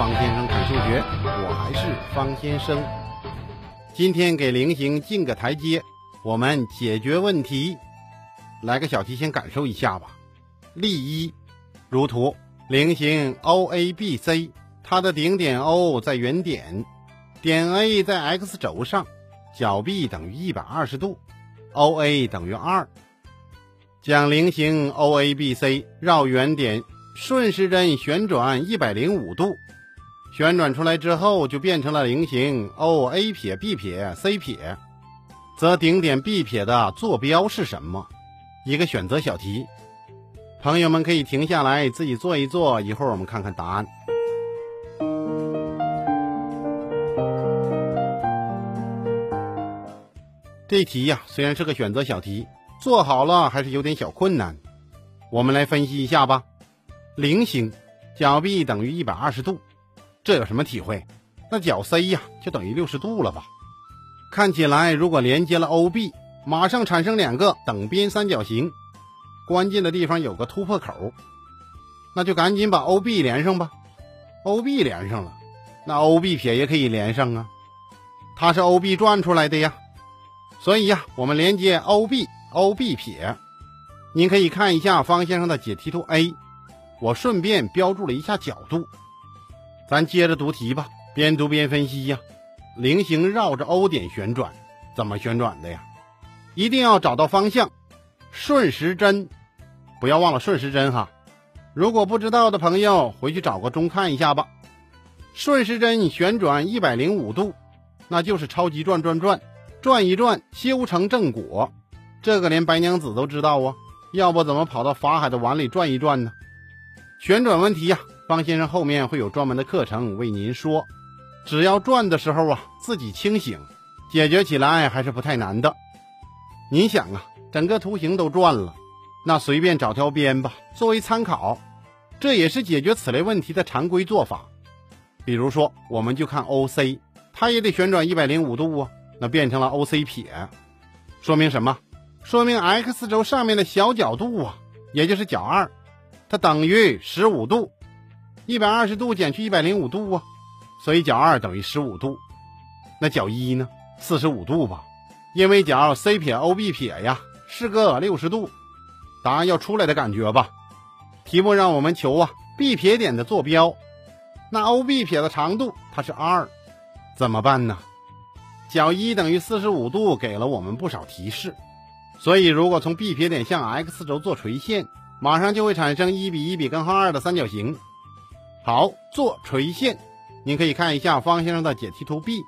方先生看数学，我还是方先生。今天给菱形进个台阶，我们解决问题。来个小题，先感受一下吧。例一，如图，菱形 OABC，它的顶点 O 在原点，点 A 在 x 轴上，角 B 等于一百二十度，OA 等于二。将菱形 OABC 绕原点顺时针旋转一百零五度，旋转出来之后就变成了菱形 OA 撇 B 撇 C 撇，则顶点 B 撇的坐标是什么？一个选择小题，朋友们可以停下来自己做一做，一会儿我们看看答案。这题呀，虽然是个选择小题。做好了还是有点小困难，我们来分析一下吧。菱形角 B 等于一百二十度，这有什么体会？那角 C 呀就等于六十度了吧？看起来如果连接了 OB，马上产生两个等边三角形，关键的地方有个突破口，那就赶紧把 OB 连上吧。OB 连上了，那 OB 撇也可以连上啊，它是 OB 转出来的呀，所以呀，我们连接 OB。O B 撇，您可以看一下方先生的解题图 A，我顺便标注了一下角度。咱接着读题吧，边读边分析呀。菱形绕着 O 点旋转，怎么旋转的呀？一定要找到方向，顺时针，不要忘了顺时针哈。如果不知道的朋友，回去找个钟看一下吧。顺时针旋转一百零五度，那就是超级转转转，转一转修成正果。这个连白娘子都知道啊，要不怎么跑到法海的碗里转一转呢？旋转问题呀，方先生后面会有专门的课程为您说。只要转的时候啊，自己清醒，解决起来还是不太难的。您想啊，整个图形都转了，那随便找条边吧，作为参考，这也是解决此类问题的常规做法。比如说，我们就看 OC，它也得旋转一百零五度啊，那变成了 OC 撇，说明什么？说明 x 轴上面的小角度啊，也就是角二，它等于十五度，一百二十度减去一百零五度啊，所以角二等于十五度。那角一呢？四十五度吧，因为角 C 撇 OB 撇呀是个六十度。答案要出来的感觉吧？题目让我们求啊 B 撇点的坐标，那 OB 撇的长度它是二，怎么办呢？角一等于四十五度，给了我们不少提示。所以，如果从 B 撇点向 x 轴做垂线，马上就会产生一比一比根号二的三角形。好，做垂线，您可以看一下方先生的解题图 B，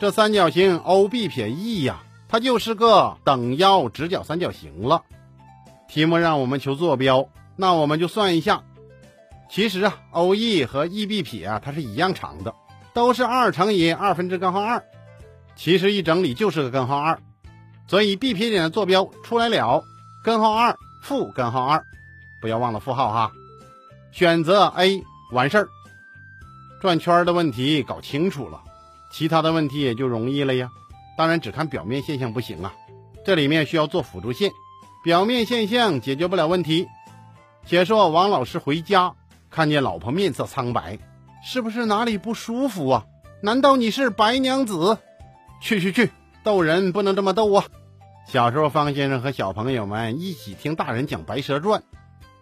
这三角形 OB 撇 E 呀，它就是个等腰直角三角形了。题目让我们求坐标，那我们就算一下。其实啊，OE 和 EB 撇啊，它是一样长的，都是二乘以二分之根号二，其实一整理就是个根号二。所以 B 撇点的坐标出来了，根号二负根号二，不要忘了负号哈。选择 A 完事儿。转圈的问题搞清楚了，其他的问题也就容易了呀。当然只看表面现象不行啊，这里面需要做辅助线，表面现象解决不了问题。且说王老师回家，看见老婆面色苍白，是不是哪里不舒服啊？难道你是白娘子？去去去，逗人不能这么逗啊！小时候，方先生和小朋友们一起听大人讲《白蛇传》，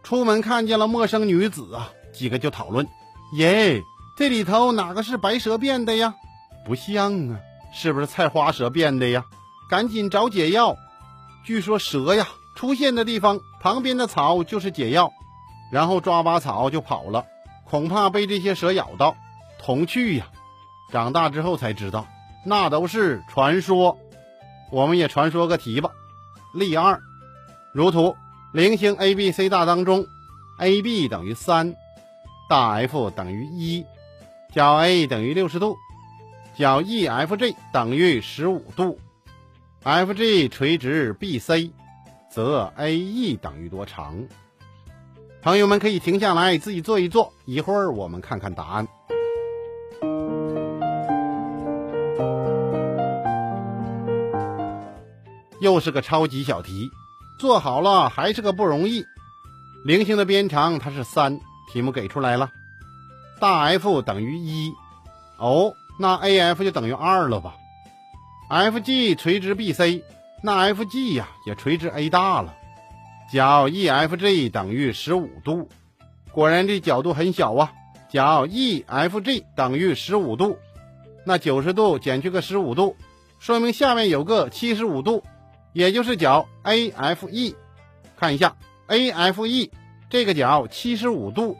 出门看见了陌生女子啊，几个就讨论：“耶，这里头哪个是白蛇变的呀？不像啊，是不是菜花蛇变的呀？赶紧找解药。据说蛇呀出现的地方旁边的草就是解药，然后抓把草就跑了，恐怕被这些蛇咬到。童趣呀，长大之后才知道，那都是传说。”我们也传说个题吧。例二，如图，菱形 ABC 大当中，AB 等于三，大 F 等于一，角 A 等于六十度，角 EFG 等于十五度，FG 垂直 BC，则 AE 等于多长？朋友们可以停下来自己做一做，一会儿我们看看答案。又是个超级小题，做好了还是个不容易。菱形的边长它是三，题目给出来了。大 F 等于一，哦，那 AF 就等于二了吧？FG 垂直 BC，那 FG 呀也垂直 A 大了。角 EFG 等于十五度，果然这角度很小啊。角 EFG 等于十五度，那九十度减去个十五度，说明下面有个七十五度，也就是角 AFE。看一下 AFE 这个角七十五度，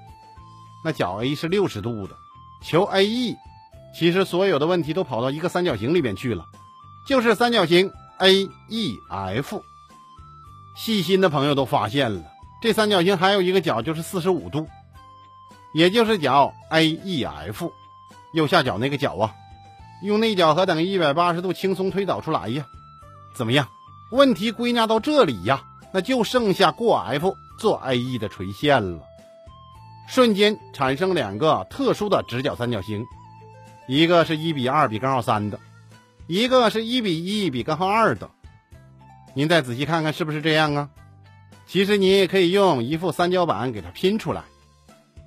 那角 A 是六十度的，求 AE。其实所有的问题都跑到一个三角形里边去了，就是三角形 AEF。细心的朋友都发现了，这三角形还有一个角就是四十五度，也就是角 AEF。右下角那个角啊，用内角和等于一百八十度轻松推导出来呀。怎么样？问题归纳到这里呀，那就剩下过 F 做 AE 的垂线了。瞬间产生两个特殊的直角三角形，一个是一比二比根号三的，一个是一比一比根号二的。您再仔细看看是不是这样啊？其实你也可以用一副三角板给它拼出来。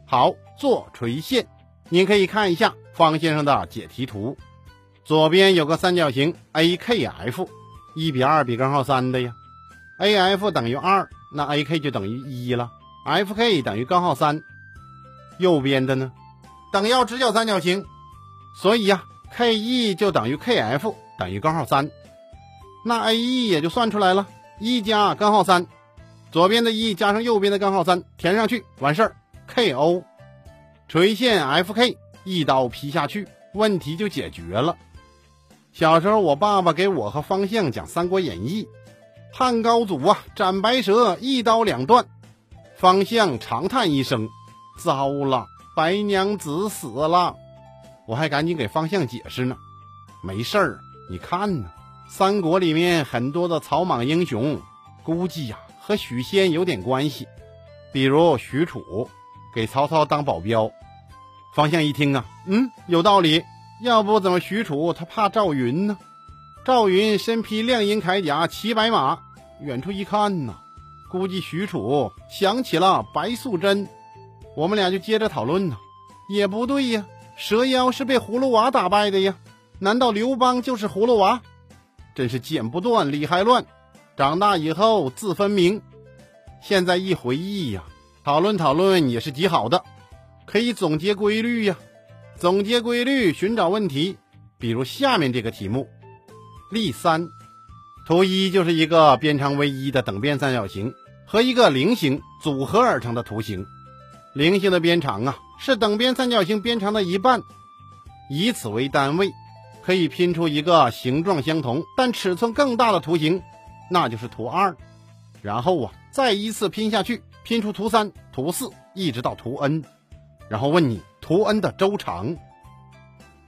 好，做垂线，您可以看一下方先生的解题图。左边有个三角形 AKF，一比二比根号三的呀。AF 等于二，那 AK 就等于一了。FK 等于根号三。右边的呢，等腰直角三角形，所以呀，KE 就等于 KF 等于根号三。那 AE 也就算出来了，一加根号三，左边的一加上右边的根号三，填上去完事儿。KO 垂线 FK 一刀劈下去，问题就解决了。小时候我爸爸给我和方向讲《三国演义》，汉高祖啊斩白蛇一刀两断，方向长叹一声：“糟了，白娘子死了。”我还赶紧给方向解释呢，没事儿，你看呢。三国里面很多的草莽英雄，估计呀和许仙有点关系，比如许褚给曹操当保镖。方向一听啊，嗯，有道理。要不怎么许褚他怕赵云呢？赵云身披亮银铠甲，骑白马，远处一看呐，估计许褚想起了白素贞。我们俩就接着讨论呢，也不对呀，蛇妖是被葫芦娃打败的呀，难道刘邦就是葫芦娃？真是剪不断，理还乱。长大以后自分明。现在一回忆呀，讨论讨论也是极好的，可以总结规律呀。总结规律，寻找问题。比如下面这个题目：例三，图一就是一个边长为一的等边三角形和一个菱形组合而成的图形。菱形的边长啊是等边三角形边长的一半，以此为单位。可以拼出一个形状相同但尺寸更大的图形，那就是图二。然后啊，再依次拼下去，拼出图三、图四，一直到图 n。然后问你图 n 的周长。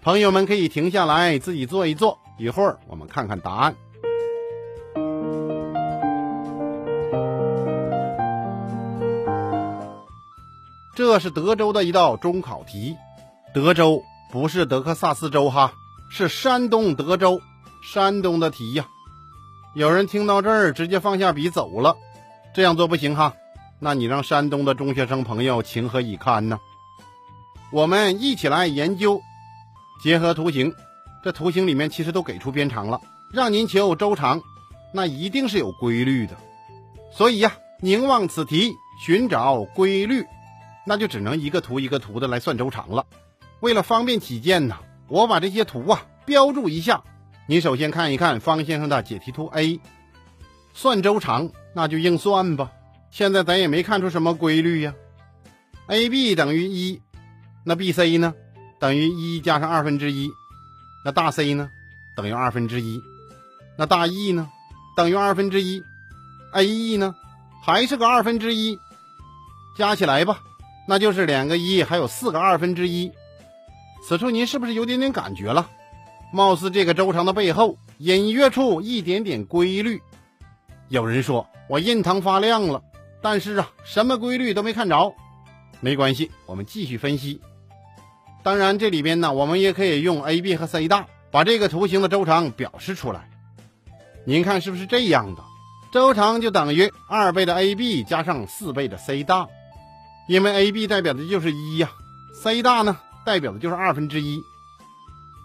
朋友们可以停下来自己做一做，一会儿我们看看答案。这是德州的一道中考题，德州不是德克萨斯州哈。是山东德州，山东的题呀。有人听到这儿直接放下笔走了，这样做不行哈。那你让山东的中学生朋友情何以堪呢？我们一起来研究，结合图形，这图形里面其实都给出边长了，让您求周长，那一定是有规律的。所以呀，凝望此题，寻找规律，那就只能一个图一个图的来算周长了。为了方便起见呢。我把这些图啊标注一下，你首先看一看方先生的解题图 A，算周长那就硬算吧。现在咱也没看出什么规律呀。AB 等于一，那 BC 呢？等于一加上二分之一，那大 C 呢？等于二分之一，那大 E 呢？等于二分之一，AE 呢？还是个二分之一，加起来吧，那就是两个一，还有四个二分之一。此处您是不是有点点感觉了？貌似这个周长的背后隐约处一点点规律。有人说我印堂发亮了，但是啊，什么规律都没看着。没关系，我们继续分析。当然，这里边呢，我们也可以用 AB 和 C 大把这个图形的周长表示出来。您看是不是这样的？周长就等于二倍的 AB 加上四倍的 C 大，因为 AB 代表的就是一呀。，c 大呢代表的就是二分之一。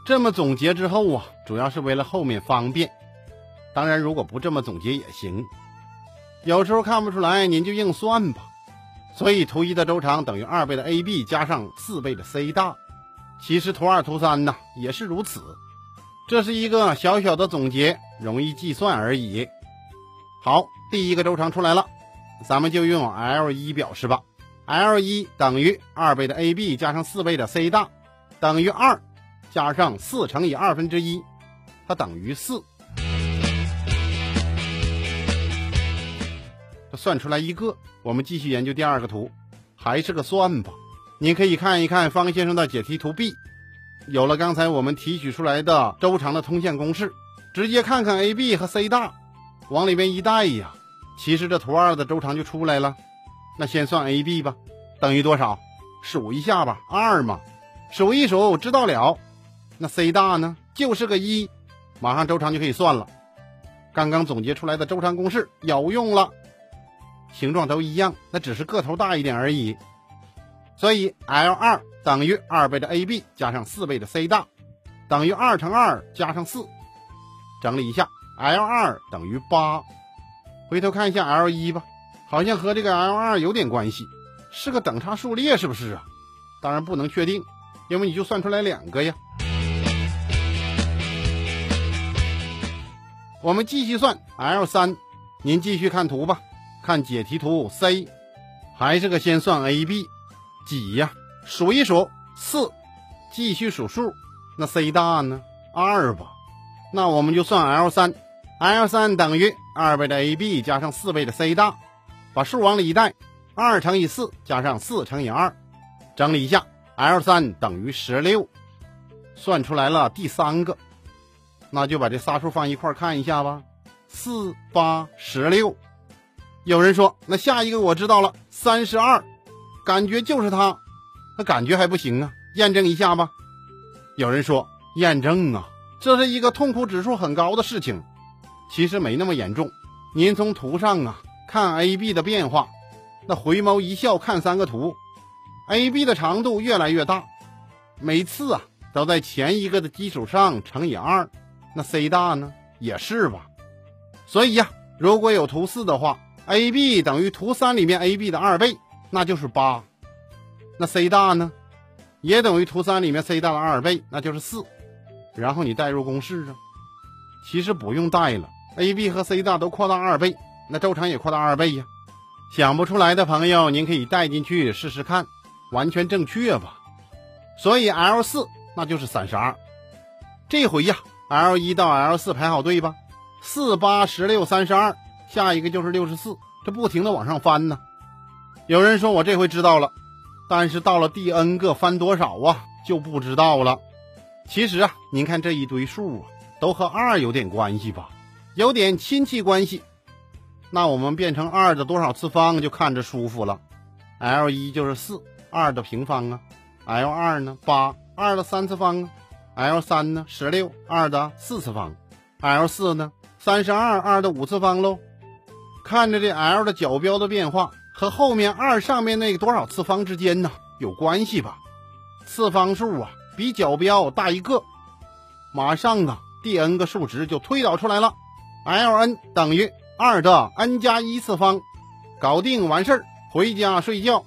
这么总结之后啊，主要是为了后面方便。当然，如果不这么总结也行。有时候看不出来，您就硬算吧。所以图一的周长等于二倍的 AB 加上四倍的 c 大。其实图二、图三呢也是如此。这是一个小小的总结，容易计算而已。好，第一个周长出来了，咱们就用 L 一表示吧。L 一等于二倍的 AB 加上四倍的 c 大，等于二。加上四乘以二分之一，它等于四。这算出来一个，我们继续研究第二个图，还是个算吧。您可以看一看方先生的解题图 B，有了刚才我们提取出来的周长的通线公式，直接看看 AB 和 c 大，往里边一带呀，其实这图二的周长就出来了。那先算 AB 吧，等于多少？数一下吧，二嘛，数一数，知道了。那 c 大呢，就是个一，马上周长就可以算了。刚刚总结出来的周长公式有用了，形状都一样，那只是个头大一点而已。所以 L 二等于二倍的 AB 加上四倍的 c 大，等于二乘二加上四。整理一下，L 二等于八。回头看一下 L 一吧，好像和这个 L 二有点关系，是个等差数列，是不是啊？当然不能确定，因为你就算出来两个呀。我们继续算 L 三，您继续看图吧，看解题图 C，还是个先算 AB，几呀？数一数四，继续数数，那 c 大呢？二吧，那我们就算 L 三，L 三等于二倍的 AB 加上四倍的 c 大，把数往里一带，二乘以四加上四乘以二，整理一下，L 三等于十六，算出来了第三个。那就把这仨数放一块看一下吧，四八十六。有人说，那下一个我知道了，三十二，感觉就是它，那感觉还不行啊，验证一下吧。有人说，验证啊，这是一个痛苦指数很高的事情。其实没那么严重，您从图上啊看 AB 的变化，那回眸一笑看三个图，AB 的长度越来越大，每次啊都在前一个的基础上乘以二。那 c 大呢，也是吧，所以呀，如果有图四的话，AB 等于图三里面 AB 的二倍，那就是八。那 c 大呢，也等于图三里面 c 大的二倍，那就是四。然后你代入公式啊，其实不用代了，AB 和 c 大都扩大二倍，那周长也扩大二倍呀。想不出来的朋友，您可以带进去试试看，完全正确吧。所以 L 四那就是三十二。这回呀。L 一到 L 四排好队吧，四八十六三十二，下一个就是六十四，这不停的往上翻呢。有人说我这回知道了，但是到了第 n 个翻多少啊就不知道了。其实啊，您看这一堆数啊，都和二有点关系吧，有点亲戚关系。那我们变成二的多少次方就看着舒服了。L 一就是四，二的平方啊。L 二呢，八，二的三次方啊。L 三呢？十六二的四次方，L 四呢？三十二二的五次方喽。看着这 L 的角标的变化和后面二上面那个多少次方之间呢有关系吧？次方数啊比角标大一个，马上啊第 n 个数值就推导出来了。Ln 等于二的 n 加一次方，搞定完事儿回家睡觉。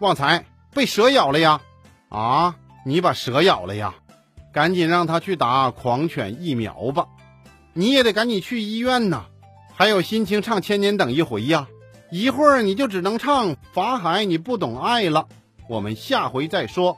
旺财被蛇咬了呀？啊，你把蛇咬了呀？赶紧让他去打狂犬疫苗吧，你也得赶紧去医院呐。还有心情唱《千年等一回》呀？一会儿你就只能唱《法海你不懂爱》了。我们下回再说。